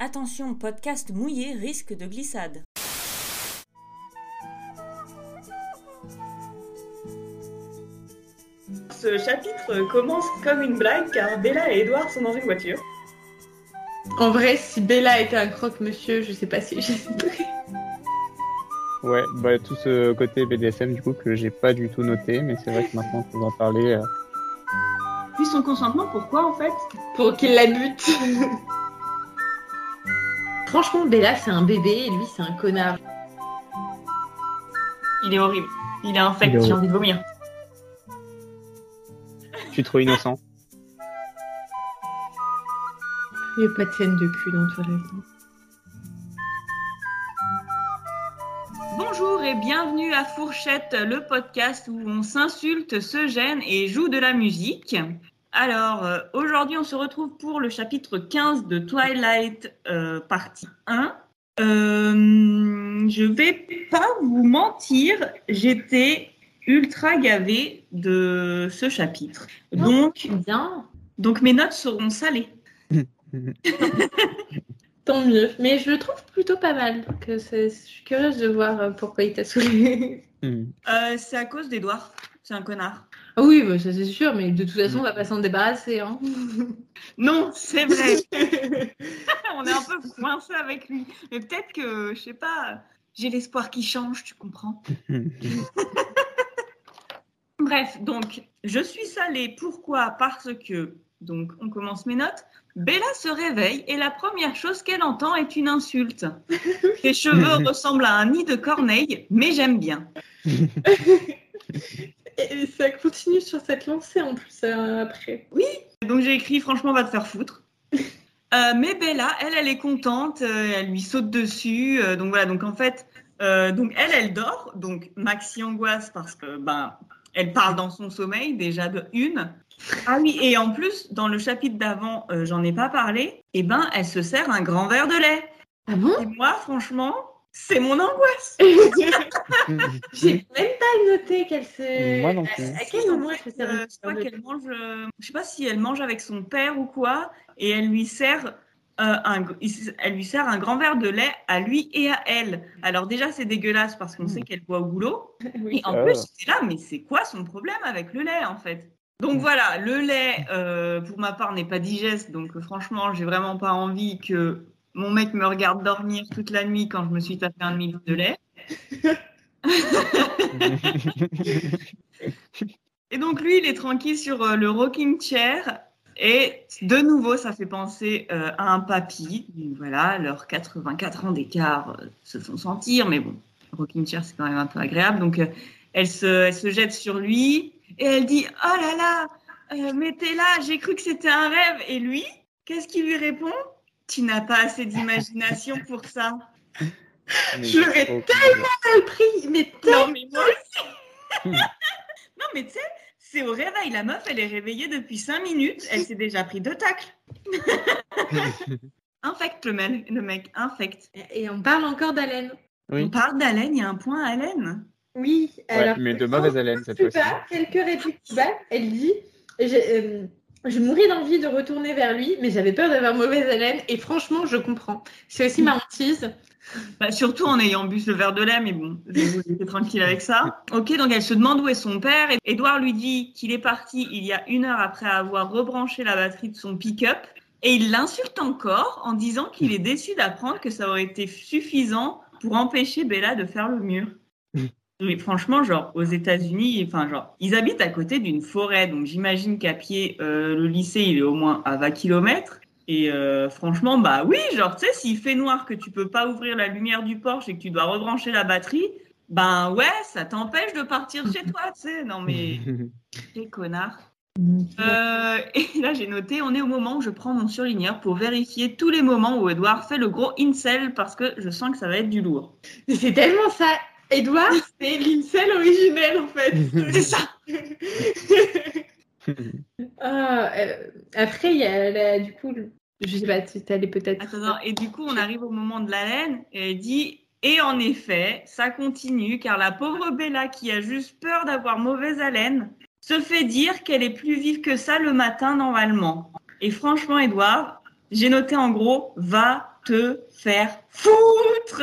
Attention, podcast mouillé risque de glissade. Ce chapitre commence comme une blague car Bella et Edouard sont dans une voiture. En vrai, si Bella était un croque-monsieur, je sais pas si j'ai Ouais, bah tout ce côté BDSM du coup que j'ai pas du tout noté, mais c'est vrai que maintenant qu'on en parler. Euh... Puis son consentement, pourquoi en fait? Pour qu'il la bute. Franchement, Bella c'est un bébé et lui c'est un connard. Il est horrible. Il est infect, j'ai envie de vomir. Je suis trop innocent? Il n'y a pas de scène de cul dans Toilette. Bonjour et bienvenue à Fourchette, le podcast où on s'insulte, se gêne et joue de la musique. Alors, euh, aujourd'hui, on se retrouve pour le chapitre 15 de Twilight, euh, partie 1. Euh, je vais pas vous mentir, j'étais ultra gavée de ce chapitre. Donc, Bien. donc mes notes seront salées. Tant mieux. Mais je le trouve plutôt pas mal. Donc, euh, je suis curieuse de voir pourquoi il t'a saoulé. C'est à cause d'Edouard. C'est un connard. Ah oui, bah, ça c'est sûr, mais de toute façon, on va pas s'en débarrasser. Hein. Non, c'est vrai. On est un peu coincé avec lui. Mais peut-être que, je sais pas, j'ai l'espoir qu'il change, tu comprends. Bref, donc, je suis salée. Pourquoi? Parce que, donc, on commence mes notes. Bella se réveille et la première chose qu'elle entend est une insulte. Ses cheveux ressemblent à un nid de corneille, mais j'aime bien. Et ça continue sur cette lancée en plus euh, après. Donc j'ai écrit franchement va te faire foutre. Euh, mais Bella, elle, elle est contente, euh, elle lui saute dessus. donc voilà, donc en fait, donc elle, elle dort. Donc Maxi angoisse parce que ben elle parle dans son sommeil déjà de une. Ah oui, et en plus dans le chapitre d'avant, j'en ai pas parlé. Et ben elle se sert un grand verre de lait. Ah bon? Et moi, franchement, c'est mon angoisse. J'ai même pas noté qu'elle se. Moi non plus. À, à quel moment elle se sert Euh, je crois qu'elle mange, euh, je sais pas si elle mange avec son père ou quoi, et elle lui sert euh, un, elle lui sert un grand verre de lait à lui et à elle. Alors déjà c'est dégueulasse parce qu'on sait qu'elle boit au boulot. Oui. Et en Ah. plus c'est là, mais c'est quoi son problème avec le lait en fait? Donc voilà, le lait euh, pour ma part n'est pas digeste, donc euh, franchement j'ai vraiment pas envie que mon mec me regarde dormir toute la nuit quand je me suis tapé un demi de lait. Et donc lui, il est tranquille sur euh, le rocking chair. Et de nouveau, ça fait penser euh, à un papy. Voilà, leurs 84 ans d'écart euh, se font sentir, mais bon, rocking chair, c'est quand même un peu agréable. Donc, euh, elle, se, elle se jette sur lui et elle dit Oh là là, là, j'ai cru que c'était un rêve. Et lui, qu'est-ce qu'il lui répond? Tu n'as pas assez d'imagination pour ça. Je l'aurais Mal pris, mais Non, mais moi aussi. non, mais tu sais, c'est au réveil. La meuf, elle est réveillée depuis 5 minutes. Elle s'est déjà pris deux tacles. Infect le mec, le mec, infect. Et on parle encore d'haleine. On parle d'haleine, il y a un point haleine. Oui, Ouais, mais de mauvaise haleine cette fois-ci. bas, quelques répliques bas, elle dit j'ai, euh, Je mourais d'envie de retourner vers lui, mais j'avais peur d'avoir mauvaise haleine. Et franchement, je comprends. C'est aussi ma hantise. Bah, surtout en ayant bu ce verre de lait, mais bon, laisser tranquille avec ça. Ok, donc elle se demande où est son père. Et Edouard lui dit qu'il est parti il y a une heure après avoir rebranché la batterie de son pick-up. Et il l'insulte encore en disant qu'il est déçu d'apprendre que ça aurait été suffisant pour empêcher Bella de faire le mur. Mais franchement, genre, aux États-Unis, enfin, genre, ils habitent à côté d'une forêt, donc j'imagine qu'à pied, euh, le lycée, il est au moins à 20 km. Et euh, franchement, bah oui, genre, tu sais, s'il fait noir, que tu peux pas ouvrir la lumière du Porsche et que tu dois rebrancher la batterie, ben ouais, ça t'empêche de partir chez toi, tu sais. Non, mais quel connard. Euh, et là, j'ai noté, on est au moment où je prends mon surligneur pour vérifier tous les moments où Edouard fait le gros incel parce que je sens que ça va être du lourd. C'est tellement ça. Edouard, c'est l'incel originel en fait. C'est ça. Ah, euh, après, il y a la- du coup, je sais pas, tu allais peut-être. Attends, et du coup, on arrive au moment de la laine et elle dit Et en effet, ça continue car la pauvre Bella qui a juste peur d'avoir mauvaise haleine se fait dire qu'elle est plus vive que ça le matin normalement. Et franchement, Edouard, j'ai noté en gros Va te faire foutre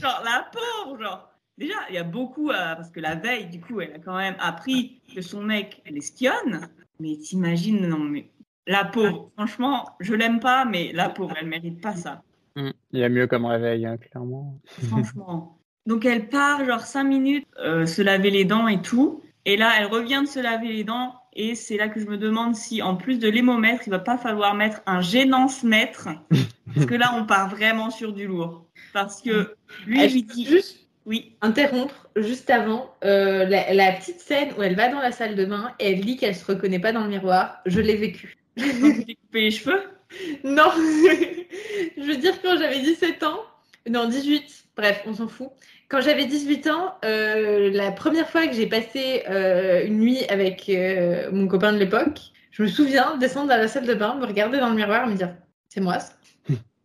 Genre, la pauvre, genre. Déjà, il y a beaucoup, à- parce que la veille, du coup, elle a quand même appris que son mec l'espionne. Mais t'imagines, non, mais la pauvre, franchement, je l'aime pas, mais la pauvre, elle mérite pas ça. Mm. Il y a mieux comme réveil, hein, clairement. Franchement. Donc elle part genre cinq minutes euh, se laver les dents et tout. Et là, elle revient de se laver les dents. Et c'est là que je me demande si, en plus de l'hémomètre, il va pas falloir mettre un gênance-mètre. Parce que là, on part vraiment sur du lourd. Parce que lui, Ah, lui je dit... juste Oui, interrompre juste avant euh, la, la petite scène où elle va dans la salle de bain et elle dit qu'elle se reconnaît pas dans le miroir. Je l'ai vécu. quand tu t'es coupé les cheveux? Non, je veux dire quand j'avais 17 ans, non 18, bref, on s'en fout. Quand j'avais 18 ans, euh, la première fois que j'ai passé euh, une nuit avec euh, mon copain de l'époque, je me souviens descendre dans la salle de bain, me regarder dans le miroir et me dire c'est moi ça.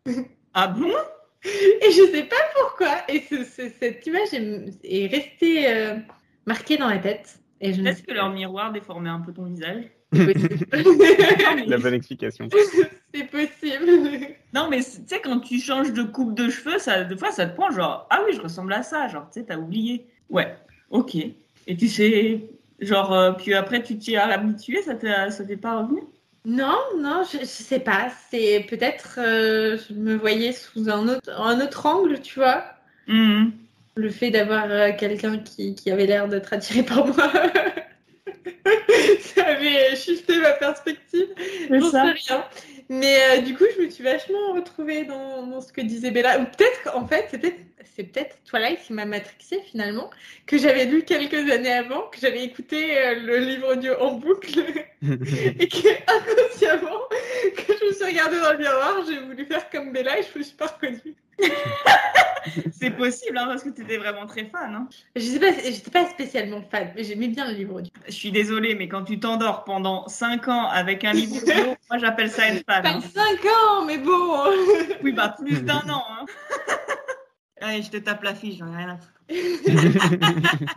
Ah bon? Et je sais pas pourquoi. Et ce- ce- cette image est, est restée marquée dans la tête. Sais que leur miroir déformait un peu ton visage La bonne explication. C'est possible. Non, mais tu sais, quand tu changes de coupe de cheveux, ça, des fois, ça te prend genre, ah oui, je ressemble à ça, genre, tu sais, t'as oublié. Ouais, ok. Et tu sais, genre, euh, puis après, tu t'y as habitué, ça t'est pas revenu? Non, non, je, je sais pas. C'est peut-être euh, je me voyais sous un autre, un autre angle, tu vois. Mhm. Le fait d'avoir euh, quelqu'un qui, qui avait l'air d'être attiré par moi. Ça avait shifté ma perspective. J'en sais rien. Mais euh, du coup, je me suis vachement retrouvée dans, dans ce que disait Bella. Ou peut-être qu'en fait, c'est peut-être c'est peut-être Twilight qui m'a matrixée finalement, que j'avais lu quelques années avant, que j'avais écouté euh, le livre audio en boucle et que inconsciemment, quand je me suis regardée dans le miroir, j'ai voulu faire comme Bella et je me suis pas reconnue. C'est possible, hein, parce que t'étais vraiment très fan. Hein. Je sais pas, j'étais pas spécialement fan, mais j'aimais bien le livre audio. Je suis désolée, mais quand tu t'endors pendant 5 ans avec un livre audio, moi j'appelle ça être fan. Pas hein. 5 ans, mais bon. Oui, bah plus d'un an. Allez, je te tape la fiche, j'en ai rien à foutre.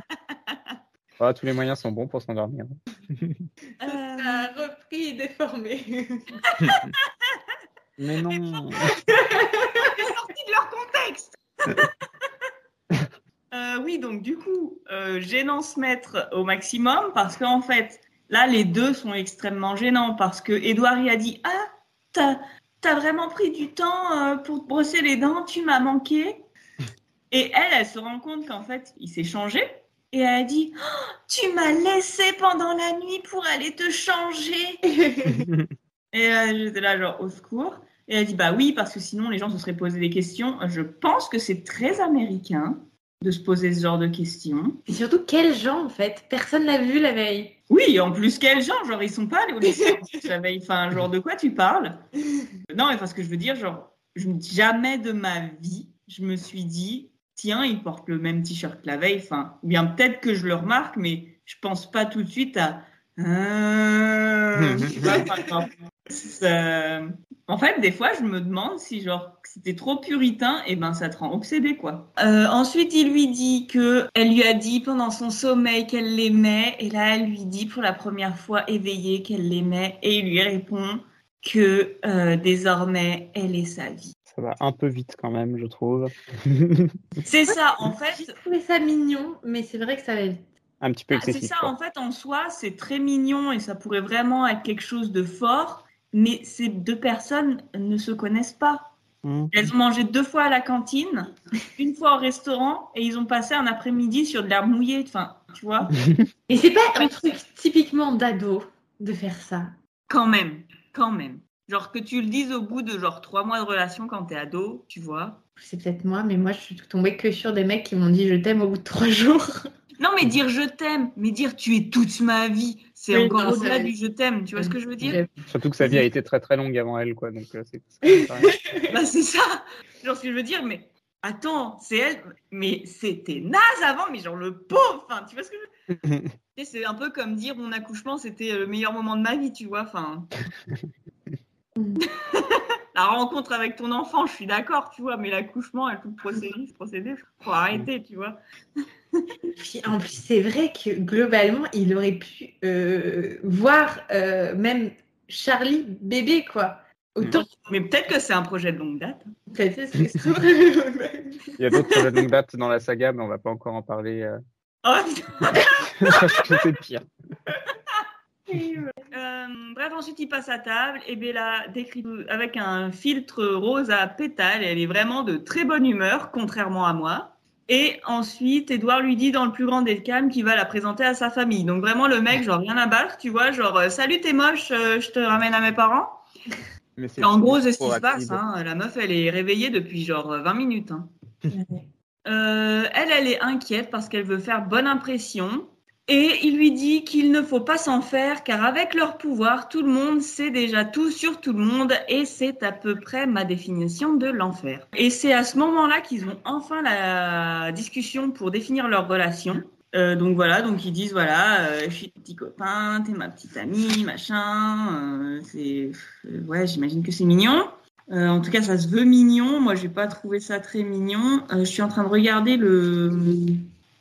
Ah, tous les moyens sont bons pour s'endormir. Euh, Ça a repris et déformé. Mais non. c'est sorti de leur contexte. Euh, oui, donc du coup, euh, gênant se mettre au maximum parce qu'en fait, là, les deux sont extrêmement gênants parce que Edouard il a dit Ah, t'as as vraiment pris du temps euh, pour te brosser les dents, tu m'as manqué. Et elle, elle se rend compte qu'en fait, il s'est changé. Et elle a dit Oh, Tu m'as laissé pendant la nuit pour aller te changer. Et euh, j'étais là, genre, au secours. Et elle dit, bah oui, parce que sinon les gens se seraient posé des questions. Je pense que c'est très américain de se poser ce genre de questions. Et surtout, quels gens en fait? Personne l'a vu la veille. Oui, en plus, quel genre? Genre, ils sont pas allés au lycée la veille. Enfin, genre, de quoi tu parles? Non, mais parce que je veux dire, genre, je, jamais de ma vie, je me suis dit, tiens, il porte le même t-shirt que la veille. Enfin, ou bien peut-être que je le remarque, mais je pense pas tout de suite à. Genre, ça- En fait, des fois, je me demande si genre c'était trop puritain, et ben ça te rend obsédé quoi. Euh, ensuite, il lui dit que elle lui a dit pendant son sommeil qu'elle l'aimait, et là, elle lui dit pour la première fois éveillée qu'elle l'aimait, et il lui répond que euh, désormais elle est sa vie. Ça va un peu vite quand même, je trouve. C'est ça, en J'ai fait. trouvé ça mignon, mais c'est vrai que ça va vite. un petit peu Ah, c'est excessif. ça, quoi. en fait, en soi, c'est très mignon et ça pourrait vraiment être quelque chose de fort, mais ces deux personnes ne se connaissent pas. Hmm. Elles ont mangé deux fois à la cantine, une fois au restaurant, et ils ont passé un après-midi sur de l'herbe mouillée. Enfin, tu vois, Et c'est pas un truc typiquement d'ado de faire ça. quand même, quand même. Genre que tu le dises au bout de genre trois mois de relation quand t'es ado, tu vois. C'est peut-être moi, mais moi je suis tombée que sur des mecs qui m'ont dit je t'aime au bout de trois jours. Non, mais dire je t'aime, mais dire tu es toute ma vie, c'est Oui, encore non, au-delà du je t'aime. Tu vois ce que je veux dire? Surtout que sa vie a été très très longue avant elle, quoi. Donc euh, c'est. Bah, c'est ça. Genre, ce que je veux dire, mais attends, c'est elle, mais c'était naze avant, mais genre le pauvre. Enfin, tu vois ce que je veux dire? C'est un peu comme dire mon accouchement, c'était le meilleur moment de ma vie, tu vois. Enfin. La rencontre avec ton enfant, je suis d'accord, tu vois, mais l'accouchement et tout le procédé, ce procédé, faut arrêter, tu vois. Puis en plus, c'est vrai que globalement, il aurait pu euh, voir euh, même Charlie bébé, quoi. Autant. Mais peut-être que c'est un projet de longue date. Peut-être, est-ce que c'est- Il y a d'autres projets de longue date dans la saga, mais on va pas encore en parler euh, Oh, parce que c'est pire. Euh, bref, ensuite il passe à table et Bella décrit tout avec un filtre rose à pétales. Elle est vraiment de très bonne humeur, contrairement à moi. Et ensuite, Edouard lui dit dans le plus grand des calmes qu'il va la présenter à sa famille. Donc vraiment le mec, genre rien à battre, tu vois, genre euh, salut t'es moche, euh, je te ramène à mes parents. Mais en gros, c'est ce qui se passe. Hein. La meuf, elle est réveillée depuis genre euh, 20 minutes. hein. Euh, elle, elle est inquiète parce qu'elle veut faire bonne impression. Et il lui dit qu'il ne faut pas s'en faire car avec leur pouvoir, tout le monde sait déjà tout sur tout le monde et c'est à peu près ma définition de l'enfer. Et c'est à ce moment-là qu'ils ont enfin la discussion pour définir leur relation. Euh, donc voilà, donc ils disent voilà, euh, je suis petit copain, t'es ma petite amie, machin. euh, c'est ouais, j'imagine que c'est mignon. En tout cas, ça se veut mignon. Moi, j'ai pas trouvé ça très mignon. Je suis en train de regarder le,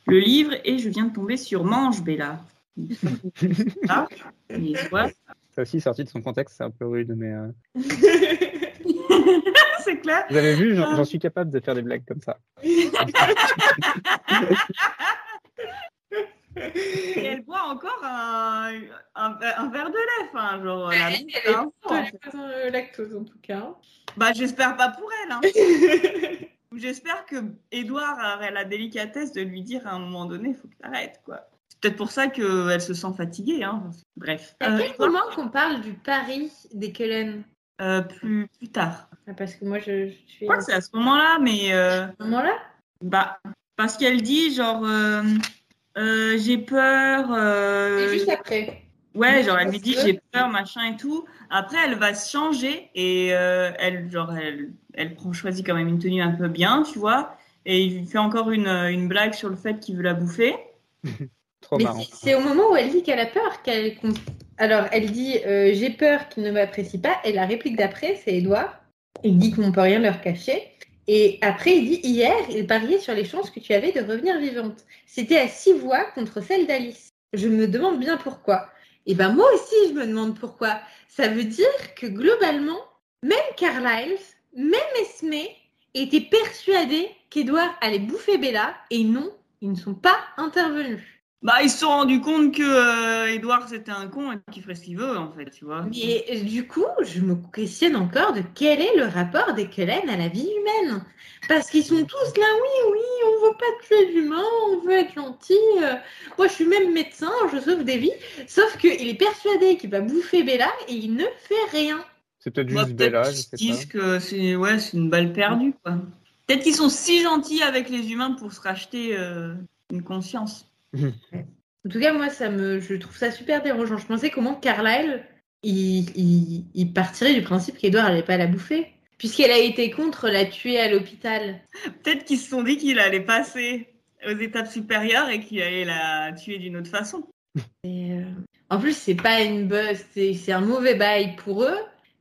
le livre et je viens de tomber sur Mange, Bella. Ah, et. Ça aussi, sorti de son contexte, c'est un peu rude, mais euh, c'est clair. vous avez vu, j'en j'en suis capable de faire des blagues comme ça. Et elle boit encore un, un, un verre de lait, enfin, genre la Elle meuf, est hein. lactose en tout cas. Bah, j'espère pas pour elle. Hein. J'espère que Edouard aurait la délicatesse de lui dire à un moment donné, faut que t'arrêtes, quoi. C'est peut-être pour ça qu'elle se sent fatiguée, hein. Bref. À Euh, quel moment qu'on parle du pari des Cullen euh, plus, plus tard. Ah, Parce que moi je, je suis Je crois que c'est à ce moment-là, mais euh, à ce moment-là? bah, parce qu'elle dit genre, euh, euh, j'ai peur. euh, Et juste après. Ouais, genre elle lui dit j'ai peur, machin et tout. Après, elle va se changer et euh, elle, genre, elle, elle prend, choisit quand même une tenue un peu bien, tu vois. Et il lui fait encore une, une blague sur le fait qu'il veut la bouffer. Trop Mais marrant. c'est- au moment où elle dit qu'elle a peur qu'elle. Alors, elle dit euh, J'ai peur qu'il ne m'apprécie pas. Et la réplique d'après, c'est Edouard. Il dit qu'on ne peut rien leur cacher. Et après, il dit Hier, il pariait sur les chances que tu avais de revenir vivante. C'était à six voix contre celle d'Alice. Je me demande bien pourquoi. Et ben moi aussi, je me demande pourquoi. Ça veut dire que globalement, même Carlyle, même Esme étaient persuadés qu'Edouard allait bouffer Bella. Et non, ils ne sont pas intervenus. Bah, ils se sont rendus compte que euh, Edouard c'était un con et qu'il ferait ce qu'il veut, en fait, tu vois. Mais euh, du coup, je me questionne encore de quel est le rapport des Cullen à la vie humaine. Parce qu'ils sont tous là, oui, oui, on veut pas tuer d'humains, on veut être gentil. euh, moi, je suis même médecin, je sauve des vies. Sauf qu'il est persuadé qu'il va bouffer Bella et il ne fait rien. C'est peut-être juste peut-être Bella, je sais disent pas. que c'est ouais, c'est une balle perdue, quoi. Peut-être qu'ils sont si gentils avec les humains pour se racheter euh, une conscience. En tout cas, moi, ça me, je trouve ça super dérangeant. Je pensais comment Carlyle, il, il, il partirait du principe qu'Edouard n'allait pas la bouffer. Puisqu'elle a été contre la tuer à l'hôpital. Peut-être qu'ils se sont dit qu'il allait passer aux étapes supérieures et qu'il allait la tuer d'une autre façon. Et, euh, En plus, c'est pas une buzz, c'est un mauvais bail pour eux.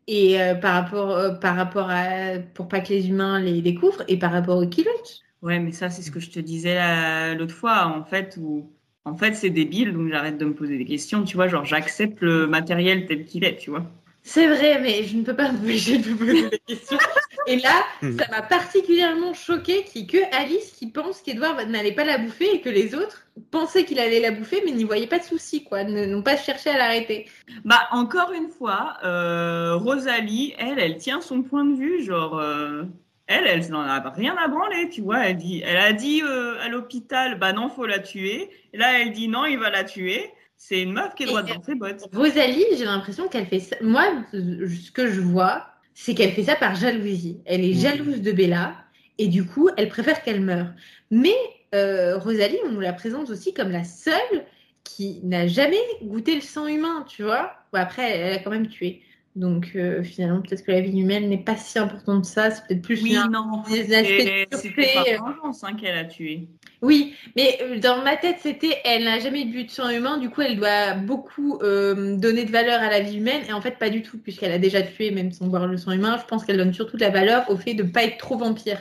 Et euh, par rapport, euh, par rapport à. pour pas que les humains les découvrent, et par rapport aux Killuts. Ouais, mais ça, c'est ce que je te disais la- l'autre fois, en fait, où en fait, c'est débile, donc j'arrête de me poser des questions, tu vois, genre j'accepte le matériel tel qu'il est, tu vois. C'est vrai, mais je ne peux pas m'empêcher de vous poser des questions. Et là, Hmm. ça m'a particulièrement choqué qu'il n'y ait que Alice qui pense qu'Edouard n'allait pas la bouffer et que les autres pensaient qu'il allait la bouffer, mais n'y voyaient pas de souci, quoi, ne- n'ont pas cherché à l'arrêter. Bah, encore une fois, euh, Rosalie, elle, elle tient son point de vue, genre, euh, elle, elle n'en a rien à branler, tu vois. Elle, dit, elle a dit euh, à l'hôpital, bah non, faut la tuer. Et là, elle dit non, il va la tuer. C'est une meuf qui est droite dans ses bottes. Rosalie, j'ai l'impression qu'elle fait ça. Moi, ce que je vois, c'est qu'elle fait ça par jalousie. Elle est jalouse de Bella et du coup, elle préfère qu'elle meure. Mais euh, Rosalie, on nous la présente aussi comme la seule qui n'a jamais goûté le sang humain, tu vois. Bon, après, elle a quand même tué. Donc euh, finalement, peut-être que la vie humaine n'est pas si importante que ça. C'est peut-être plus Oui, un- non, des aspects c'était de pas vengeance hein, qu'elle a tué. Oui, mais euh, dans ma tête, c'était elle n'a jamais bu de sang humain, du coup, elle doit beaucoup euh, donner de valeur à la vie humaine, et en fait, pas du tout, puisqu'elle a déjà tué, même sans boire le sang humain. Je pense qu'elle donne surtout de la valeur au fait de ne pas être trop vampire,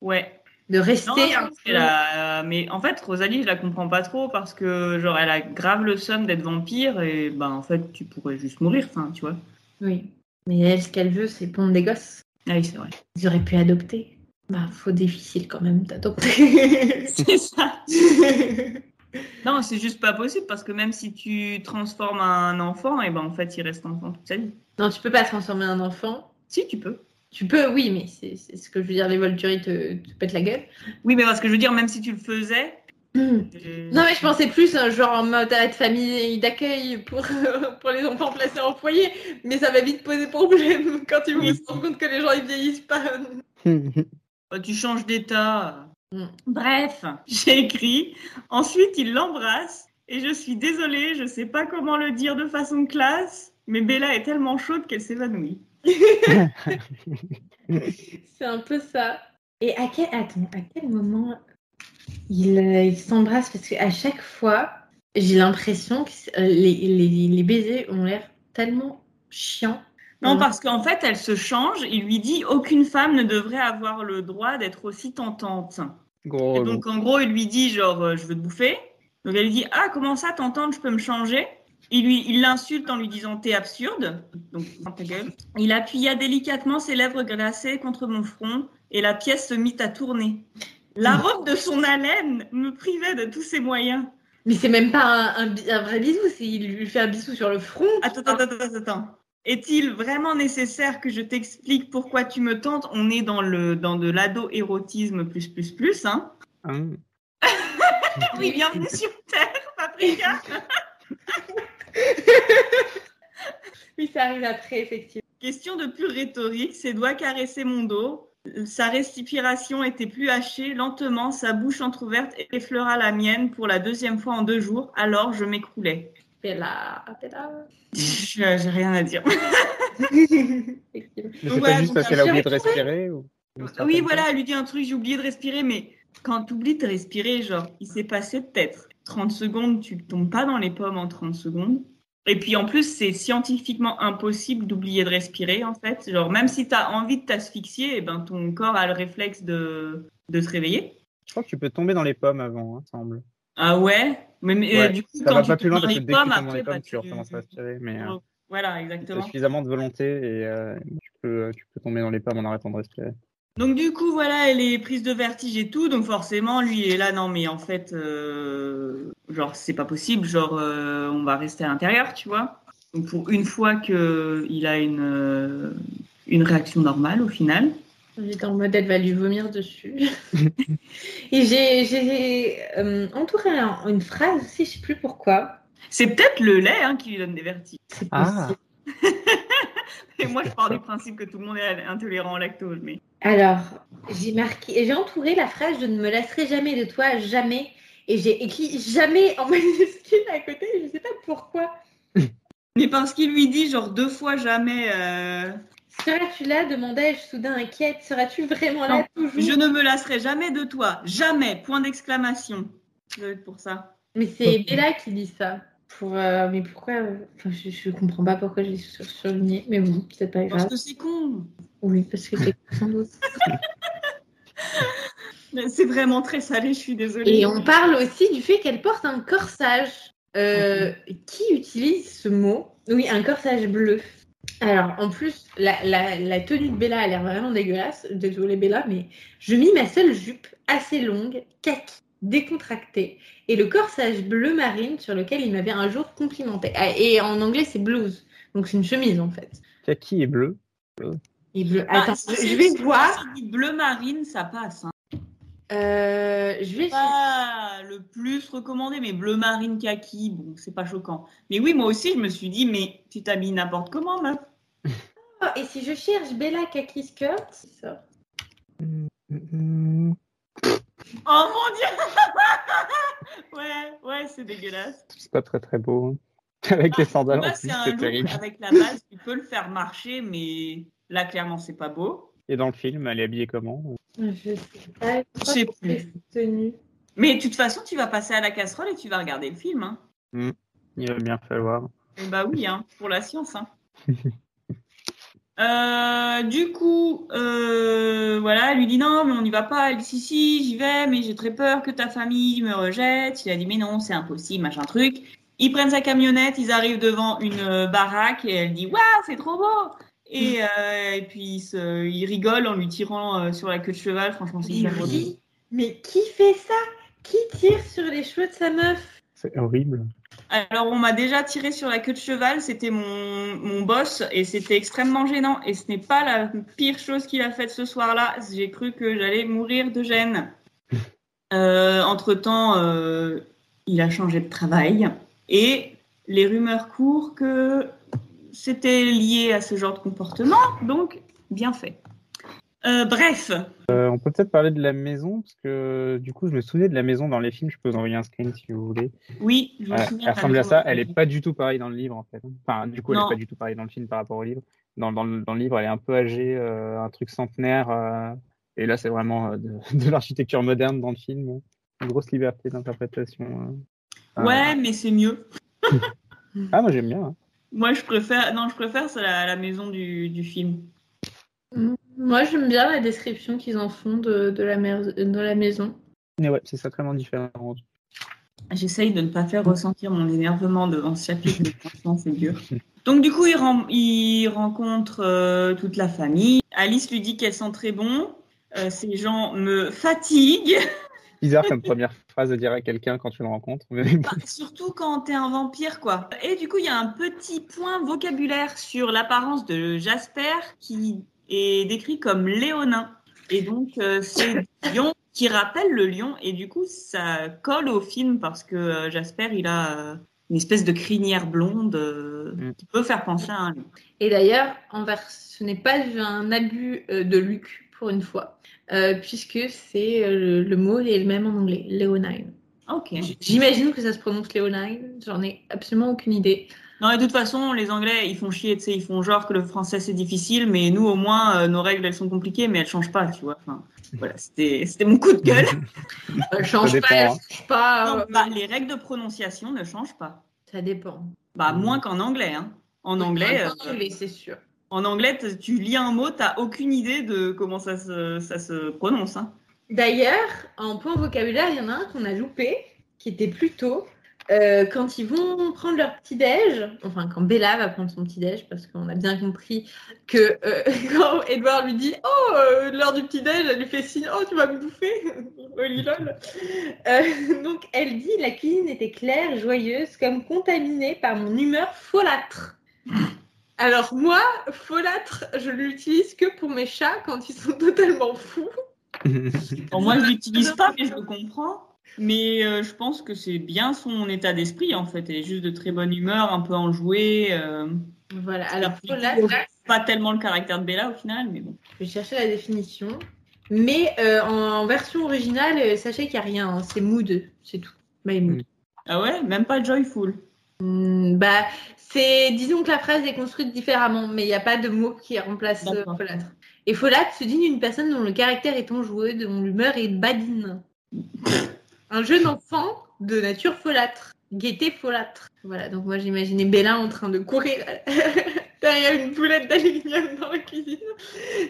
Ouais. De rester un a- Mais en fait, Rosalie, je la comprends pas trop parce que, genre, elle a grave le somme d'être vampire et, ben, en fait, tu pourrais juste mourir, enfin, tu vois. Oui. Mais elle, ce qu'elle veut, c'est pondre des gosses. Ah oui, c'est vrai. Ils auraient pu adopter. Bah, faut difficile quand même d'adopter. C'est ça. Non, c'est juste pas possible parce que même si tu transformes un enfant, et ben en fait, il reste enfant toute sa vie. non, tu peux pas transformer un enfant. Si, tu peux. Tu peux, oui, mais c'est ce que je veux dire, les Volturi te, te pètent la gueule. Oui, mais parce que je veux dire, même si tu le faisais. Non, euh, mais je pensais plus hein, genre en mode à de famille d'accueil pour, pour les enfants placés en foyer, mais ça va vite poser problème quand tu Oui. me rends compte que les gens ils vieillissent pas. bah, tu changes d'état. Mm. Bref, j'ai écrit. Ensuite, il l'embrasse. Et je suis désolée, je sais pas comment le dire de façon classe, mais Bella est tellement chaude qu'elle s'évanouit. C'est un peu ça. Et à quel, attends, à quel moment ils euh, ils s'embrassent Parce qu'à chaque fois, j'ai l'impression que euh, les, les, les baisers ont l'air tellement chiants. Non, parce qu'en fait, elle se change. Il lui dit aucune femme ne devrait avoir le droit d'être aussi tentante. Gros. Et donc, en gros, il lui dit genre, euh, je veux te bouffer. Donc, elle lui dit, ah, comment ça, t'entends, je peux me changer? Il lui, il l'insulte en lui disant, t'es absurde. Donc, ta gueule. Il appuya délicatement ses lèvres glacées contre mon front et la pièce se mit à tourner. La robe de son haleine me privait de tous ses moyens. Mais c'est même pas un, un bi- un vrai bisou, c'est il lui fait un bisou sur le front. Attends, attends, attends, attends, attends. Est-il vraiment nécessaire que je t'explique pourquoi tu me tentes? On est dans le dans de l'ado-érotisme plus plus plus, hein Hein Oui, bienvenue sur Terre, Paprika. Oui, ça arrive après, effectivement. Question de pure rhétorique, ses doigts caressaient mon dos. Sa respiration était plus hachée, lentement, sa bouche entr'ouverte effleura la mienne pour la deuxième fois en deux jours, alors je m'écroulais. Bella, Bella. Je- J'ai rien à dire. C'est Ouais, pas juste parce qu'elle a oublié de respirer ou... Oui, voilà, elle lui dit un truc, j'ai oublié de respirer, mais quand tu oublies de respirer, genre, il s'est passé peut-être 30 secondes, tu tombes pas dans les pommes en 30 secondes. Et puis en plus, c'est scientifiquement impossible d'oublier de respirer, en fait. Genre, même si tu as envie de t'asphyxier, eh ben, ton corps a le réflexe de, de se réveiller. Je crois que tu peux tomber dans les pommes avant, hein, semble. Ah ouais? Mais, mais, euh, Ouais, du coup, ça quand va tu pas plus loin parce que dès que tu tombes dans les pommes, bah, tu recommences à respirer. Mais euh, Voilà, tu as exactement. suffisamment de volonté et euh, tu, peux, tu peux tomber dans les pommes en arrêtant de respirer. Donc du coup, voilà, elle est prise de vertige et tout, donc forcément, lui il est là, non mais en fait, euh, genre c'est pas possible, genre euh, on va rester à l'intérieur, tu vois. Donc pour une fois que il a une euh, une réaction normale au final. J'étais en mode elle va lui vomir dessus. Et j'ai j'ai, euh, entouré un- une phrase aussi, je sais plus pourquoi. C'est peut-être le lait hein, qui lui donne des vertiges. C'est Ah. possible. Et moi je pars du principe que tout le monde est intolérant au lactose, mais Alors, j'ai marqué, j'ai entouré la phrase je ne me lasserai jamais de toi, jamais. Et j'ai écrit jamais en majuscule à côté, je sais pas pourquoi. mais parce qu'il lui dit genre deux fois jamais. euh, Seras-tu là? demandai-je soudain inquiète. Seras-tu vraiment là toujours? je ne me lasserai jamais de toi, jamais. Point d'exclamation. Pour ça. Mais c'est Bella qui dit ça. Pour, euh, mais pourquoi enfin, je, je comprends pas pourquoi je l'ai sur- surligné. Mais bon, c'est pas Parce grave. que c'est con. Oui, parce que c'est sans doute. C'est vraiment très salé, je suis désolée. Et on parle aussi du fait qu'elle porte un corsage. Euh, Qui utilise ce mot? Oui, un corsage bleu. Alors, en plus, la, la- la tenue de Bella a l'air vraiment dégueulasse. Désolée Bella, mais je mis ma seule jupe assez longue, kaki, décontractée, et le corsage bleu marine sur lequel il m'avait un jour complimenté. Ah, Et en anglais, c'est blouse. Donc, c'est une chemise en fait. Kaki est bleu? Et bleu. Ah, Attends, si- je vais voir. si bleu marine, ça passe. Hein. Euh, je vais. Pas le plus recommandé, mais bleu marine kaki, bon, c'est pas choquant. Mais oui, moi aussi, je me suis dit, mais tu t'habilles n'importe comment, meuf. Oh, et si je cherche Bella kaki skirt, c'est ça. Oh mon dieu Ouais, ouais, c'est dégueulasse. C'est pas très très beau. hein. Avec les sandales plus, c'est terrible. avec la base, tu peux le faire marcher, mais là, clairement, c'est pas beau. Et dans le film, elle est habillée comment? Je sais pas. Je sais plus. tenue. Mais de toute façon, tu vas passer à la casserole et tu vas regarder le film. Hein. Il va bien falloir. Eh bah oui, hein, pour la science. Hein. Euh, du coup, euh, voilà, elle lui dit non, mais on n'y va pas. Elle dit si, si, j'y vais, mais j'ai très peur que ta famille me rejette. Il a dit mais non, c'est impossible, machin truc. Ils prennent sa camionnette, ils arrivent devant une euh, baraque et elle dit waouh, c'est trop beau. Et, euh, et puis il, se- il rigole en lui tirant euh, sur la queue de cheval. Franchement, c'est hyper mais qui fait ça? Qui tire sur les cheveux de sa meuf? C'est horrible. Alors, on m'a déjà tiré sur la queue de cheval. C'était mon, mon boss et c'était extrêmement gênant. Et ce n'est pas la pire chose qu'il a faite ce soir-là. J'ai cru que j'allais mourir de gêne. Euh, entre-temps, euh, il a changé de travail et les rumeurs courent que c'était lié à ce genre de comportement. Donc, bien fait. Euh, bref, Euh, on peut peut-être parler de la maison, parce que du coup, je me souvenais de la maison dans les films. Je peux vous envoyer un screen si vous voulez. oui, je me souviens. elle ressemble à ça. Elle est pas du tout pareille dans le livre, en fait. Enfin, du coup, elle Non. est pas du tout pareille dans le film par rapport au livre. Dans, dans, le, dans le livre, elle est un peu âgée, euh, un truc centenaire. euh, et là, c'est vraiment euh, de, de l'architecture moderne dans le film. Une grosse liberté d'interprétation. euh. Ouais, mais c'est mieux. Ah, moi, j'aime bien. hein. Moi, je préfère. Non, je préfère c'est la, la maison du, du film. Moi, j'aime bien la description qu'ils en font de, de, la, mer- de la maison. Mais ouais, c'est sacrément différent. J'essaye de ne pas faire ressentir mon énervement devant ce chapitre, mais franchement, c'est dur. Donc, du coup, il, ren- il rencontre euh, toute la famille. Alice lui dit qu'elles sont très bons. Euh, ces gens me fatiguent. Bizarre comme première phrase de dire à quelqu'un quand tu le rencontres. Mais bon. Bah, surtout quand t'es un vampire, quoi. Et du coup, il y a un petit point vocabulaire sur l'apparence de Jasper qui est décrit comme léonin. Et donc, euh, c'est lion qui rappelle le lion. Et du coup, ça colle au film parce que euh, Jasper, il a euh, une espèce de crinière blonde euh, Mm. qui peut faire penser à un lion. Et d'ailleurs, envers, ce n'est pas un abus euh, de Luc pour une fois, euh, puisque c'est euh, le, le mot est le même en anglais, Leonine. Ok. J'imagine que ça se prononce Leonine, j'en ai absolument aucune idée. Non, et de toute façon, les Anglais, ils font chier, tu sais, ils font genre que le français c'est difficile, mais nous, au moins, euh, nos règles, elles sont compliquées, mais elles changent pas, tu vois. Enfin, voilà, c'était c'était mon coup de gueule. Elle change dépend, pas, elle hein. change pas. Non, euh, bah, les règles de prononciation ne changent pas. Ça dépend. Bah, moins qu'en anglais. Hein. En anglais, En euh, anglais, c'est sûr. en anglais, tu lis un mot, t'as aucune idée de comment ça se, ça se prononce. Hein. D'ailleurs, en point vocabulaire, il y en a un qu'on a loupé, qui était plus tôt. Euh, quand ils vont prendre leur petit-déj, enfin quand Bella va prendre son petit-déj, parce qu'on a bien compris que euh, quand Edouard lui dit Oh, euh, l'heure du petit-déj, elle lui fait signe Oh, tu vas me bouffer lol. Euh, Donc elle dit La cuisine était claire, joyeuse, comme contaminée par mon humeur folâtre. Alors moi, folâtre, je l'utilise que pour mes chats quand ils sont totalement fous. Moi, je l'utilise pas, mais je le comprends. Mais euh, je pense que c'est bien son état d'esprit, en fait. Elle est juste de très bonne humeur, un peu enjouée. euh, Voilà, alors folâtre, pas tellement le caractère de Bella au final, mais bon. Je vais chercher la définition. Mais euh, en version originale, sachez qu'il n'y a rien. hein, C'est mood, c'est tout. My mood. Ah ouais, même pas joyful. Hmm, bah, c'est, disons que la phrase est construite différemment, mais il n'y a pas de mot qui remplace folâtre. Et folâtre se dit d'une personne dont le caractère est enjoueux, dont l'humeur est badine. Un jeune enfant de nature folâtre, gaieté folâtre. Voilà, donc moi j'imaginais Bella en train de courir derrière une boulette d'aluminium dans la cuisine.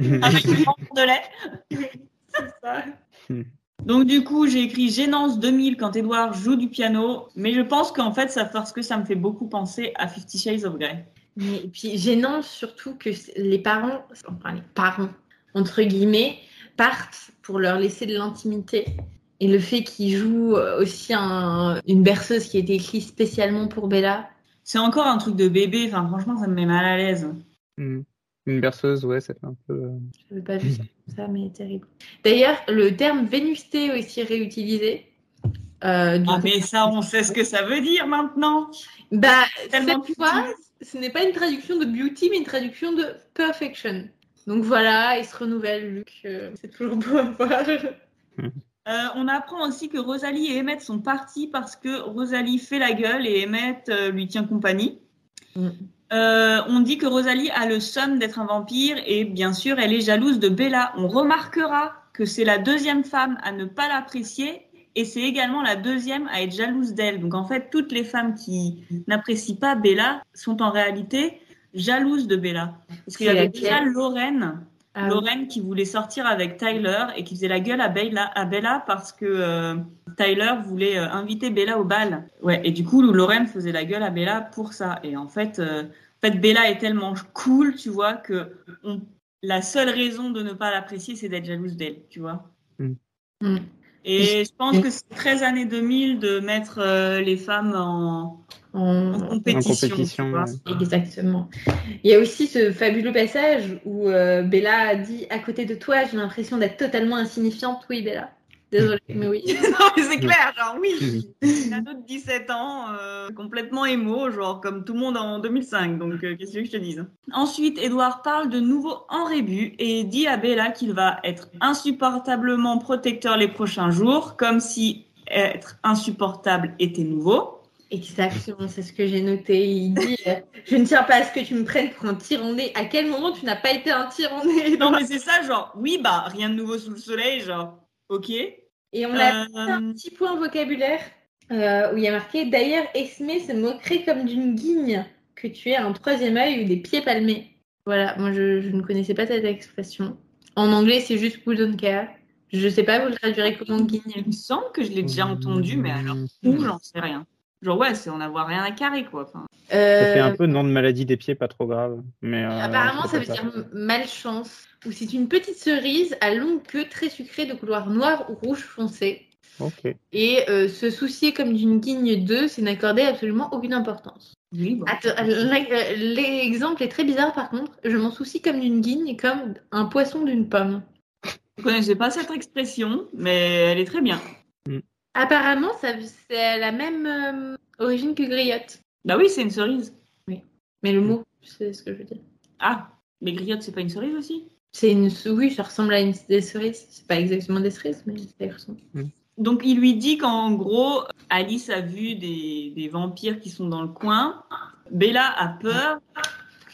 Avec une lampe de lait. C'est ça. Donc du coup, j'ai écrit Gênance 2000 quand Edouard joue du piano, mais je pense qu'en fait, ça parce que ça me fait beaucoup penser à Fifty Shades of Grey. Mais et puis gênant surtout que les parents, enfin les parents, entre guillemets, partent pour leur laisser de l'intimité. Et le fait qu'ils jouent euh, aussi un- une berceuse qui a été écrite spécialement pour Bella. C'est encore un truc de bébé, enfin franchement, ça me met mal à l'aise. Hmm. Une berceuse, ouais, ça fait un peu. euh, Je n'avais pas vu ça, mais terrible. D'ailleurs, le terme vénusté est aussi réutilisé. Euh, Ah mais ça, on sait ce que ça veut dire maintenant. Bah, Tellement cette fois, ce n'est pas une traduction de beauty, mais une traduction de perfection. Donc voilà, il se renouvelle, Luc. euh, c'est toujours beau à voir. Euh, on apprend aussi que Rosalie et Emmett sont partis parce que Rosalie fait la gueule et Emmett euh, lui tient compagnie. Mm. Euh, on dit que Rosalie a le somme d'être un vampire et bien sûr elle est jalouse de Bella. On remarquera que c'est la deuxième femme à ne pas l'apprécier et c'est également la deuxième à être jalouse d'elle. Donc en fait toutes les femmes qui n'apprécient pas Bella sont en réalité jalouses de Bella. Parce qu'il y avait déjà Lorraine Ah, Lorraine qui voulait sortir avec Tyler et qui faisait la gueule à Bella, à Bella parce que euh, Tyler voulait euh, inviter Bella au bal. Ouais, et du coup, Lorraine faisait la gueule à Bella pour ça. Et en fait, euh, En fait, Bella est tellement cool, tu vois, que on- la seule raison de ne pas l'apprécier, c'est d'être jalouse d'elle, tu vois. Mm. Et je pense que c'est très années 2000 de mettre euh, les femmes en, en En- compétition. ouais. Exactement. Il y a aussi ce fabuleux passage où euh, Bella dit à côté de toi, j'ai l'impression d'être totalement insignifiante. Oui, Bella. Désolée, mais oui. non, mais c'est clair, genre oui. Une ado de 17 ans, euh, complètement émo, genre comme tout le monde en 2005. Donc, euh, qu'est-ce que je te dise? Ensuite, Edouard parle de nouveau en rébut et dit à Bella qu'il va être insupportablement protecteur les prochains jours, comme si être insupportable était nouveau. Exactement, c'est ce que j'ai noté. Il dit euh, Je ne tiens pas à ce que tu me prennes pour un tyranné. À quel moment tu n'as pas été un tyranné Non, mais c'est ça, genre, oui, bah, rien de nouveau sous le soleil, genre, ok. Et on a Euh, un petit point vocabulaire euh, où il y a marqué D'ailleurs, Esmé se moquerait comme d'une guigne que tu aies un troisième œil ou des pieds palmés. Voilà, moi je, je ne connaissais pas cette expression. En anglais, c'est juste we don't care. Je sais pas, vous le traduirez comment guigne Il me semble que je l'ai déjà entendu, mais alors, où, j'en sais rien. Genre, ouais, c'est en avoir rien à carrer, quoi. Enfin, Ça fait un Euh, peu nom de maladie des pieds, pas trop grave. Mais, euh, Apparemment, ça veut dire malchance. Ou c'est une petite cerise à longue queue très sucrée de couleur noire ou rouge foncé. Ok. Et euh, se soucier comme d'une guigne d'œuf, c'est n'accorder absolument aucune importance. oui, bon. L'exemple est très bizarre par contre. Je m'en soucie comme d'une guigne, comme un poisson d'une pomme. Je connaissais pas cette expression, mais elle est très bien. Apparemment, ça, c'est la même euh, origine que griotte. Bah oui, c'est une cerise. Mais le mot, c'est ce que je veux dire. Ah, mais griotte, c'est pas une cerise aussi? C'est une, oui, ça ressemble à une des cerises. C'est pas exactement des cerises, mais ça y ressemble. Donc il lui dit qu'en gros, Alice a vu des, des vampires qui sont dans le coin. Bella a peur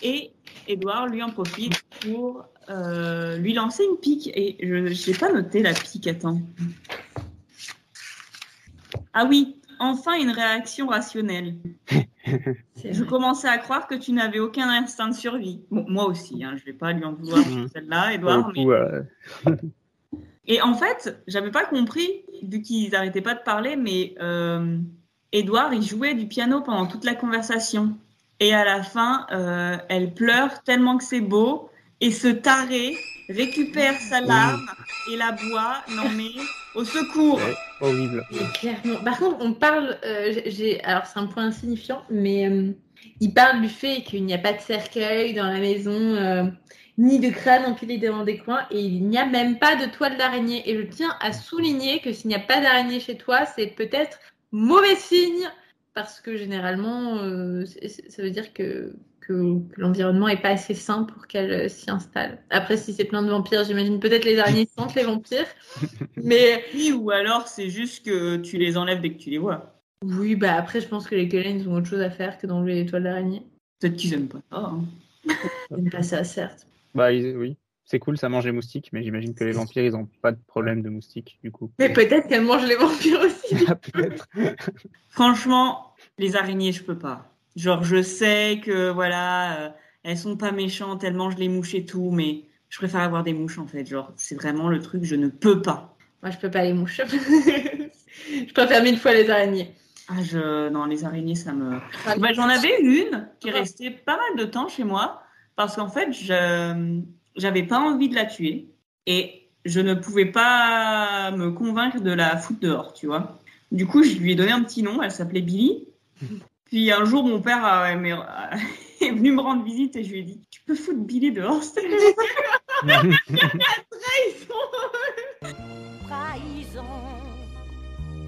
et Edouard lui en profite pour euh, lui lancer une pique. Et je n'ai pas noté la pique, attends. Ah oui, enfin une réaction rationnelle. Je commençais à croire que tu n'avais aucun instinct de survie. Bon, moi aussi, hein, je vais pas lui en vouloir Mhm. celle-là, Edouard. mais- euh, Et en fait, j'avais pas compris, vu qu'ils n'arrêtaient pas de parler, mais euh, Edouard, il jouait du piano pendant toute la conversation. Et à la fin, euh, elle pleure tellement que c'est beau, et ce taré récupère sa larme et la boit. Non mais, au secours ouais, horrible. Clairement. Par contre, on parle. euh, j'ai- alors, c'est un point insignifiant, mais euh, il parle du fait qu'il n'y a pas de cercueil dans la maison, euh, ni de crâne empilé devant des coins, et il n'y a même pas de toile d'araignée. Et je tiens à souligner que s'il n'y a pas d'araignée chez toi, c'est peut-être mauvais signe, parce que généralement, euh, ça veut dire que, que, que l'environnement n'est pas assez sain pour qu'elle euh, s'y installe. Après, si c'est plein de vampires, j'imagine peut-être les araignées sentent les vampires, mais. Oui, ou alors c'est juste que tu les enlèves dès que tu les vois. Oui, bah après, je pense que les Cullens ont autre chose à faire que d'enlever les toiles d'araignée. Peut-être qu'ils aiment pas ça. hein. J'aime pas ça, certes. Bah ils- oui, c'est cool, ça mange les moustiques, mais j'imagine que les vampires, ils ont pas de problème de moustiques, du coup. Mais peut-être qu'elle mange les vampires aussi. Ah, Peut-être. Franchement, les araignées, je peux pas. Genre, je sais que voilà, euh, elles sont pas méchantes, elles mangent les mouches et tout, mais je préfère avoir des mouches en fait. Genre, c'est vraiment le truc, je ne peux pas. Moi, je peux pas les mouches. je préfère mille fois les araignées. Ah, je... non, les araignées, ça me. Bah, J'en avais une qui est restée pas mal de temps chez moi parce qu'en fait, je j'avais pas envie de la tuer et je ne pouvais pas me convaincre de la foutre dehors, tu vois. Du coup, je lui ai donné un petit nom, elle s'appelait Billy. Puis un jour, mon père a- m'est- est venu me rendre visite et je lui ai dit Tu peux foutre Billy dehors, s'il te plaît? Trahison,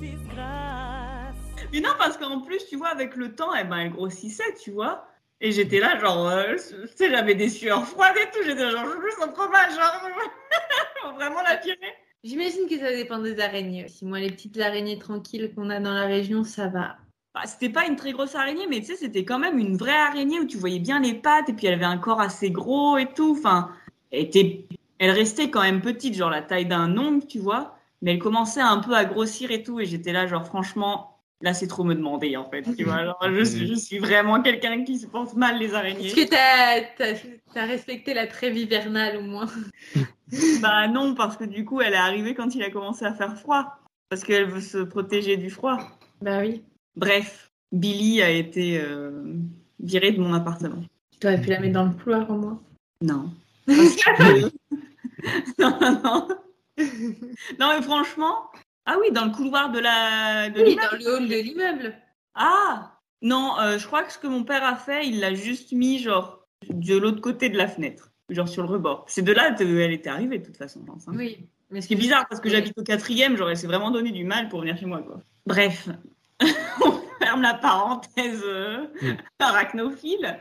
disgrâce. Mais non, parce qu'en plus, tu vois, avec le temps, eh ben, elle grossissait, tu vois. Et j'étais là, genre, euh, tu sais, j'avais des sueurs froides et tout. J'étais genre, je sens trop mal, genre, vraiment la tirer. J'imagine que ça dépend des araignées aussi. Moi, les petites araignées tranquilles qu'on a dans la région, ça va. Bah, c'était pas une très grosse araignée, mais tu sais, c'était quand même une vraie araignée où tu voyais bien les pattes et puis elle avait un corps assez gros et tout. Enfin, elle, était... elle restait quand même petite, genre la taille d'un ongle, tu vois. Mais elle commençait un peu à grossir et tout. Et j'étais là, genre, franchement, là, c'est trop me demander, en fait. Tu vois, genre, je, suis, je suis vraiment quelqu'un qui supporte mal les araignées. Est-ce que t'as as, respecté la trêve hivernale au moins? Bah non, parce que du coup, elle est arrivée quand il a commencé à faire froid. Parce qu'elle veut se protéger du froid. Bah oui. Bref, Billy a été euh, viré de mon appartement. Tu aurais pu la mettre dans le couloir au moins. Non. non, non, non. Non, mais franchement. Ah oui, dans le couloir de la. De Oui, l'immeuble. dans le hall de l'immeuble. Ah Non, euh, je crois que ce que mon père a fait, il l'a juste mis, genre, de l'autre côté de la fenêtre. Genre sur le rebord. C'est de là qu'elle était arrivée, de toute façon, je pense. hein. Oui. Mais Ce qui est bizarre, parce que j'habite au quatrième, j'aurais c'est vraiment donné du mal pour venir chez moi, quoi. Bref. On ferme la parenthèse euh, Mm. arachnophile.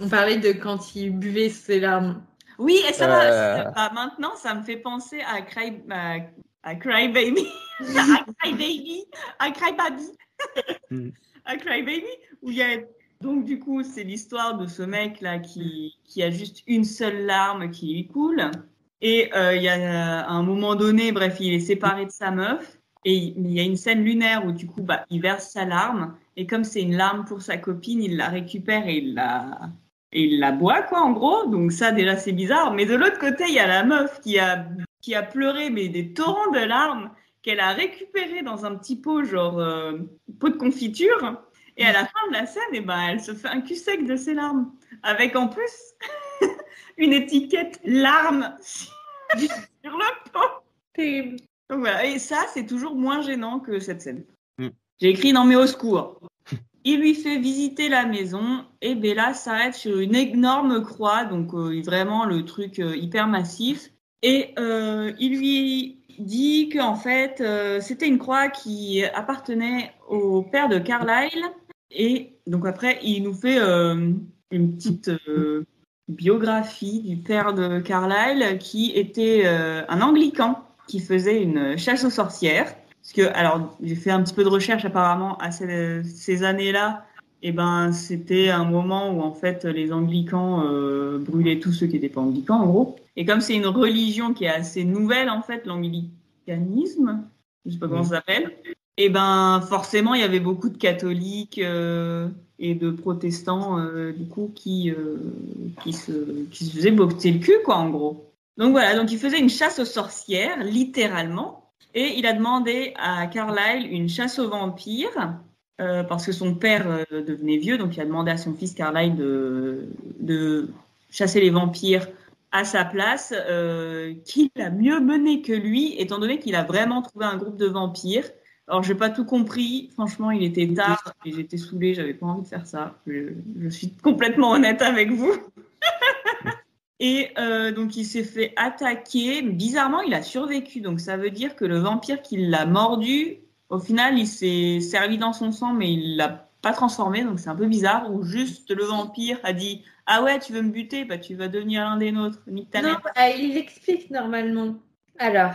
On parlait de quand il buvait ses larmes. Oui, et ça Euh. va. bah, maintenant, ça me fait penser à Cry, à, à Cry Baby. à Cry Baby. À Cry Baby. Mm. à Cry Baby. Où il y a. Donc, du coup, c'est l'histoire de ce mec-là qui, qui a juste une seule larme qui lui coule. Et euh, il y a à un moment donné, bref, il est séparé de sa meuf. Et il y a une scène lunaire où, du coup, bah, il verse sa larme. Et comme c'est une larme pour sa copine, il la récupère et il la, et la boit, quoi, en gros. Donc ça, déjà, c'est bizarre. Mais de l'autre côté, il y a la meuf qui a, qui a pleuré, mais des torrents de larmes, qu'elle a récupéré dans un petit pot, genre euh, pot de confiture. Et à la fin de la scène, eh ben, elle se fait un cul sec de ses larmes. Avec en plus une étiquette larmes sur le pot. Donc voilà. Et ça, c'est toujours moins gênant que cette scène. Mm. J'ai écrit non mais au secours. Il lui fait visiter la maison et Bella s'arrête sur une énorme croix, donc euh, vraiment le truc euh, hyper massif. Et euh, il lui dit qu'en fait c'était une croix qui appartenait au père de Carlyle. Et donc après il nous fait une petite biographie du père de Carlyle qui était un anglican qui faisait une chasse aux sorcières. Parce que, alors, j'ai fait un petit peu de recherche apparemment à ces, ces années-là. Et ben, c'était un moment où en fait les anglicans euh, brûlaient tous ceux qui n'étaient pas anglicans, en gros. Et comme c'est une religion qui est assez nouvelle, en fait, l'anglicanisme, je sais pas comment ça s'appelle. Et ben, forcément, il y avait beaucoup de catholiques euh, et de protestants, euh, du coup, qui qui se qui se faisaient boxer le cul, quoi, en gros. Donc voilà, donc il faisait une chasse aux sorcières, littéralement. Et il a demandé à Carlyle une chasse aux vampires, euh, parce que son père euh, devenait vieux, donc il a demandé à son fils Carlyle de, de chasser les vampires à sa place, euh, qu'il a mieux mené que lui, étant donné qu'il a vraiment trouvé un groupe de vampires. Alors, j'ai pas tout compris. Franchement, il était tard et j'étais saoulée. J'avais pas envie de faire ça. Je, je suis complètement honnête avec vous. Et euh, donc il s'est fait attaquer. Bizarrement, il a survécu. Donc ça veut dire que le vampire qui l'a mordu, au final, il s'est servi dans son sang, mais il l'a pas transformé. Donc c'est un peu bizarre. Ou juste le vampire a dit Ah ouais, tu veux me buter? Bah tu vas devenir l'un des nôtres. Nique ta Non, ah, il l'explique normalement. Alors,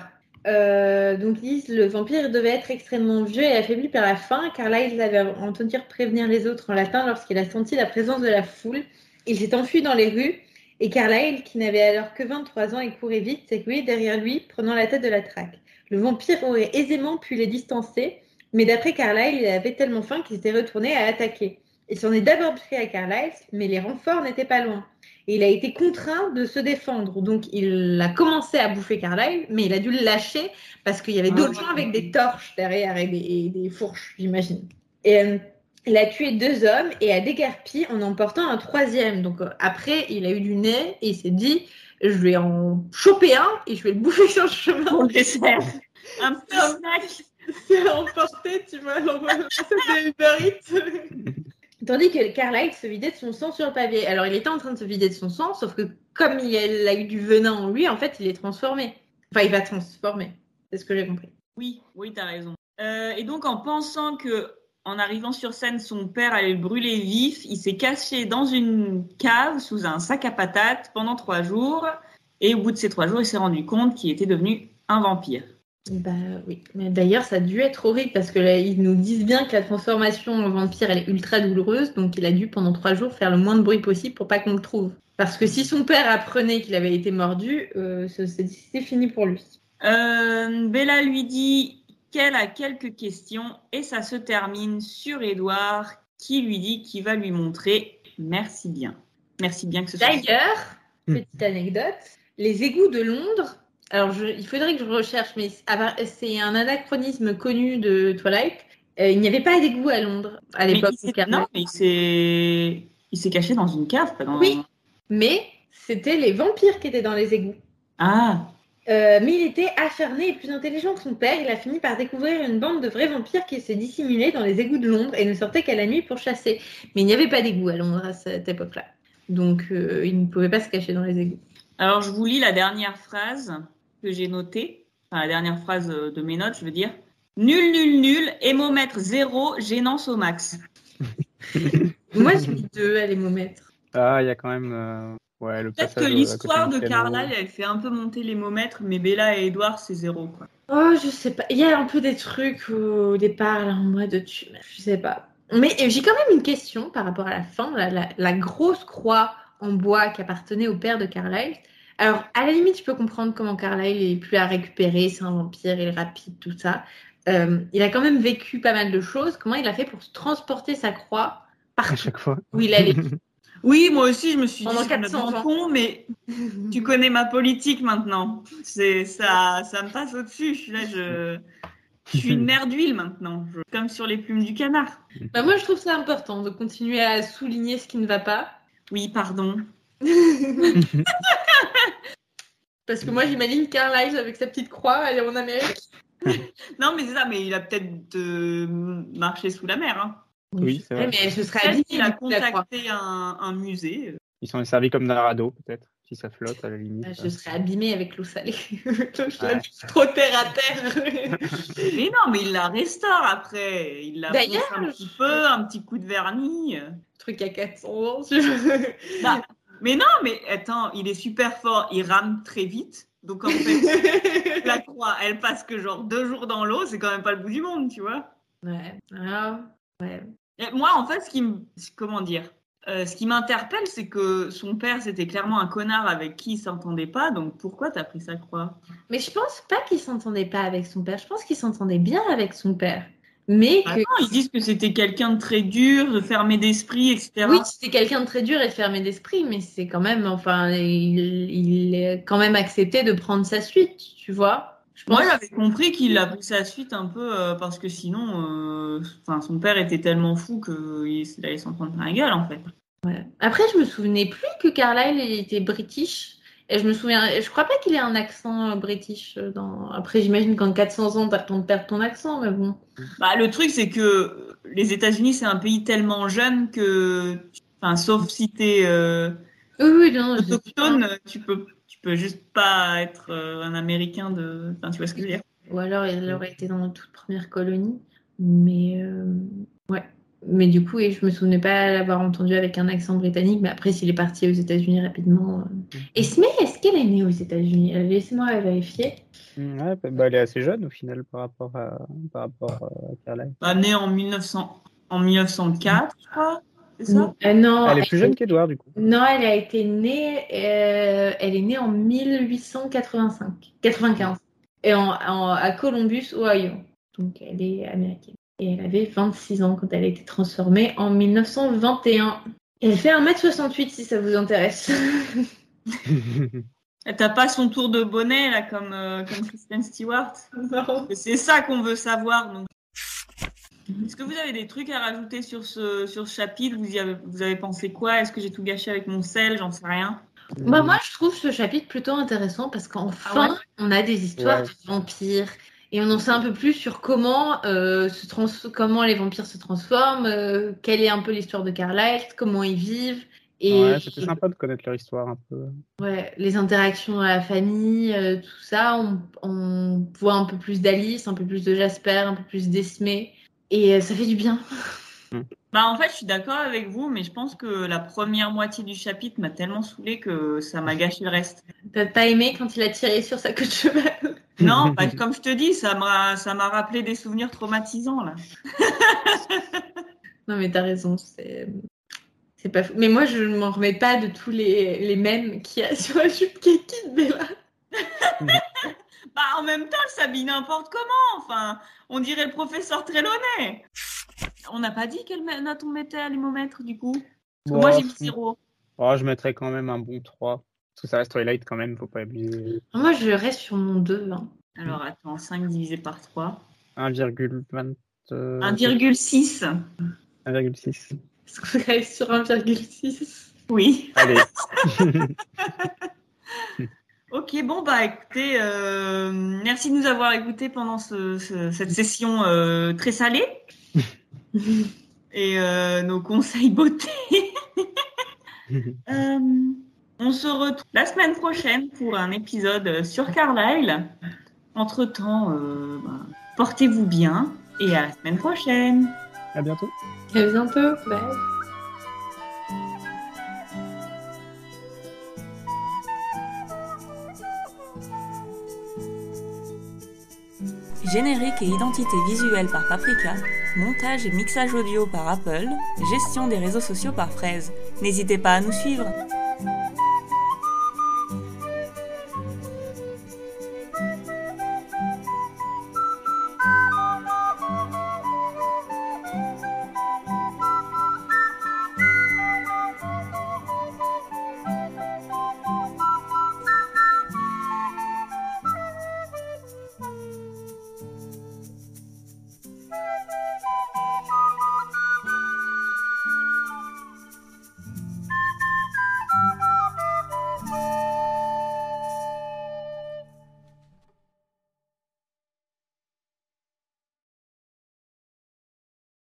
euh, donc ils disent le vampire devait être extrêmement vieux et affaibli par la faim, car là il avait entendu prévenir les autres en latin lorsqu'il a senti la présence de la foule. Il s'est enfui dans les rues et Carlyle, qui n'avait alors que 23 ans et courait vite, s'est coulé derrière lui, prenant la tête de la traque. Le vampire aurait aisément pu les distancer, mais d'après Carlyle, il avait tellement faim qu'il s'était retourné à attaquer. Il s'en est d'abord pris à Carlyle, mais les renforts n'étaient pas loin. Et il a été contraint de se défendre. Donc il a commencé à bouffer Carlyle, mais il a dû le lâcher parce qu'il y avait Ah, d'autres gens avec des torches derrière et des, et des fourches, j'imagine. Et euh, il a tué deux hommes et a déguerpi en emportant un troisième. Donc euh, après, il a eu du nez et il s'est dit je vais en choper un et je vais le bouffer sur le chemin. Pour le dessert. Un petit snack. C'est emporté, tu vois. Tandis que Carlyle se vidait de son sang sur le pavé. Alors, il était en train de se vider de son sang, sauf que comme il a, il a eu du venin en lui, en fait, il est transformé. Enfin, il va transformer. C'est ce que j'ai compris. Oui, oui, t'as raison. Euh, et donc, en pensant que, en arrivant sur scène, son père allait le brûler vif, il s'est caché dans une cave sous un sac à patates pendant trois jours. Et au bout de ces trois jours, il s'est rendu compte qu'il était devenu un vampire. Bah oui. Mais d'ailleurs, ça a dû être horrible parce que là, ils nous disent bien que la transformation en vampire, elle est ultra douloureuse. Donc, il a dû pendant trois jours faire le moins de bruit possible pour pas qu'on le trouve. Parce que si son père apprenait qu'il avait été mordu, euh, c'est fini pour lui. Euh, Bella lui dit qu'elle a quelques questions et ça se termine sur Edouard qui lui dit qu'il va lui montrer merci bien. Merci bien que ce soit. D'ailleurs, Hmm. petite anecdote, les égouts de Londres, alors je- il faudrait que je recherche, mais c'est- c'est un anachronisme connu de Twilight. Euh, il n'y avait pas d'égouts à Londres à l'époque. non, mais. Il s'est caché dans une cave, pas dans. Oui. Mais c'était les vampires qui étaient dans les égouts. Ah. Euh, mais il était acharné et plus intelligent que son père. Il a fini par découvrir une bande de vrais vampires qui se dissimulaient dans les égouts de Londres et ne sortaient qu'à la nuit pour chasser. Mais il n'y avait pas d'égouts à Londres à cette époque-là. Donc euh, il ne pouvait pas se cacher dans les égouts. Alors, je vous lis la dernière phrase que j'ai notée. Enfin, la dernière phrase euh, de mes notes, je veux dire. Nul, nul, nul, hémomètre zéro, gênance au max. Moi, j'ai mis deux à l'hémomètre. Ah, il y a quand même. euh, Ouais, le Peut-être que à l'histoire de. Carlyle, elle fait un peu monter l'hémomètre, mais Bella et Edward, c'est zéro, quoi. Oh, je sais pas. Il y a un peu des trucs au départ, là, en mode, tu... je sais pas. Mais euh, j'ai quand même une question par rapport à la fin, la, la- la grosse croix en bois qui appartenait au père de Carlyle. Alors, à la limite, je peux comprendre comment Carlyle est plus à récupérer, c'est un vampire, il est rapide, tout ça. Euh, il a quand même vécu pas mal de choses. Comment il a fait pour se transporter sa croix À partout chaque fois. où il allait? Oui, moi aussi, je me suis dit, Pendant c'est 400 complètement ans. con, mais tu connais ma politique maintenant. C'est ça, ça me passe au-dessus. Je suis là, je, je suis une mer d'huile maintenant, je- comme sur les plumes du canard. Bah, Moi, je trouve ça important de continuer à souligner ce qui ne va pas. Oui, pardon. Parce que moi, j'imagine Carlyle avec sa petite croix, aller en Amérique. Non, mais c'est ça, mais il a peut-être euh, marché sous la mer. Hein. Oui, c'est vrai. mais elle se serait habillée qu'il a croix. contacté un, un musée. Ils sont servis comme d'un radeau, peut-être, si ça flotte à la limite. Ah, Je serais abîmée avec l'eau salée. je Ouais. trop terre à terre. Mais non, mais il la restaure après. Il la D'ailleurs, un petit peu, un petit coup de vernis. Truc à 400 ans. je- Bah, mais non, mais attends, il est super fort. Il rame très vite. Donc en fait, la croix, elle passe que genre deux jours dans l'eau. C'est quand même pas le bout du monde, tu vois. ouais. Ah, ouais. Et moi, en fait, ce qui me. Comment dire euh, Ce qui m'interpelle, c'est que son père, c'était clairement un connard avec qui il s'entendait pas. Donc pourquoi t'as pris sa croix? Mais je pense pas qu'il s'entendait pas avec son père. Je pense qu'il s'entendait bien avec son père. Mais Ah que. non, ils disent que c'était quelqu'un de très dur, de fermé d'esprit, etc. Oui, c'était quelqu'un de très dur et de fermé d'esprit, mais c'est quand même, enfin, il, il est quand même accepté de prendre sa suite, tu vois. Je pense Moi, j'avais compris qu'il a pris sa suite un peu euh, parce que sinon, euh, enfin, son père était tellement fou qu'il allait s'en prendre plein la gueule, en fait. Ouais. Après, je me souvenais plus que Carlyle était british. Et je me souviens, je crois pas qu'il ait un accent euh, british. Dans... Après, j'imagine qu'en 400 ans, t'as le temps de perdre ton accent, mais bon. Bah, le truc, c'est que les États-Unis, c'est un pays tellement jeune que, enfin, sauf si t'es euh, Oui, oui, autochtone, tu peux, peux juste pas être euh, un Américain de, enfin, tu vois ce que je veux dire? Ou alors, il aurait été dans la toute première colonie. Mais euh, ouais. Mais du coup, et je me souvenais pas l'avoir entendu avec un accent britannique. Mais après, s'il est parti aux États-Unis rapidement. euh. Est-ce qu'elle est née aux États-Unis? Euh, Laissez-moi vérifier. Ouais, bah, bah, elle est assez jeune au final par rapport à, par rapport à Carlyle. Bah, né en 1900, en 1904, je crois. C'est ça? Euh, non, Elle est plus jeune qu'Edouard du coup. Non, elle a été née, euh, elle est née en 1885, 95, et en, en- à Columbus, Ohio. Donc elle est américaine. Et elle avait 26 ans quand elle a été transformée en 1921. Elle fait 1m68 si ça vous intéresse. T'as pas son tour de bonnet, là, comme, euh, comme Kristen Stewart? C'est ça qu'on veut savoir. Donc. Est-ce que vous avez des trucs à rajouter sur ce, sur ce chapitre? Vous, y avez, vous avez pensé quoi? Est-ce que j'ai tout gâché avec mon sel? J'en sais rien. Bah, moi, je trouve ce chapitre plutôt intéressant parce qu'enfin, Ah ouais? on a des histoires Ouais. de vampires. Et on en sait un peu plus sur comment, euh, se trans comment les vampires se transforment, euh, quelle est un peu l'histoire de Carlyle, comment ils vivent. Et Ouais, c'était sympa de connaître leur histoire un peu. Ouais, les interactions à la famille, euh, tout ça, on, on voit un peu plus d'Alice, un peu plus de Jasper, un peu plus d'Esmé, et euh, ça fait du bien. Bah, en fait, je suis d'accord avec vous, mais je pense que la première moitié du chapitre m'a tellement saoulé que ça m'a gâché le reste. T'as pas aimé quand il a tiré sur sa queue de cheval Non, bah, comme je te dis, ça m'a ça m'a rappelé des souvenirs traumatisants, là. Non mais t'as raison, c'est c'est pas fou. Mais moi je ne m'en remets pas de tous les, les mèmes qu'il y a sur la jupe kiki de Bella. Bah, en même temps, elle s'habille n'importe comment. Enfin, on dirait le professeur Trelawney. On n'a pas dit quelle note on mettait à l'hémomètre, du coup? Parce que moi, j'ai mis zéro. Oh, je mettrais quand même un bon 3. Parce que ça reste Twilight quand même, faut pas abuser. Moi je reste sur mon 2. hein. Alors, attends, 5 divisé par 3. 1,20. euh, 1,6. 1,6. Est-ce qu'on reste sur 1,6 Oui. Allez, Ok, bon bah écoutez, euh, merci de nous avoir écoutés pendant ce- ce- cette session euh, très salée et euh, nos conseils beauté. Euh, on se retrouve la semaine prochaine pour un épisode sur Carlyle. Entre temps, portez-vous bien et à la semaine prochaine. à bientôt. À bientôt. Bye. Générique et identité visuelle par Paprika, montage et mixage audio par Apple, gestion des réseaux sociaux par Fraise. N'hésitez pas à nous suivre.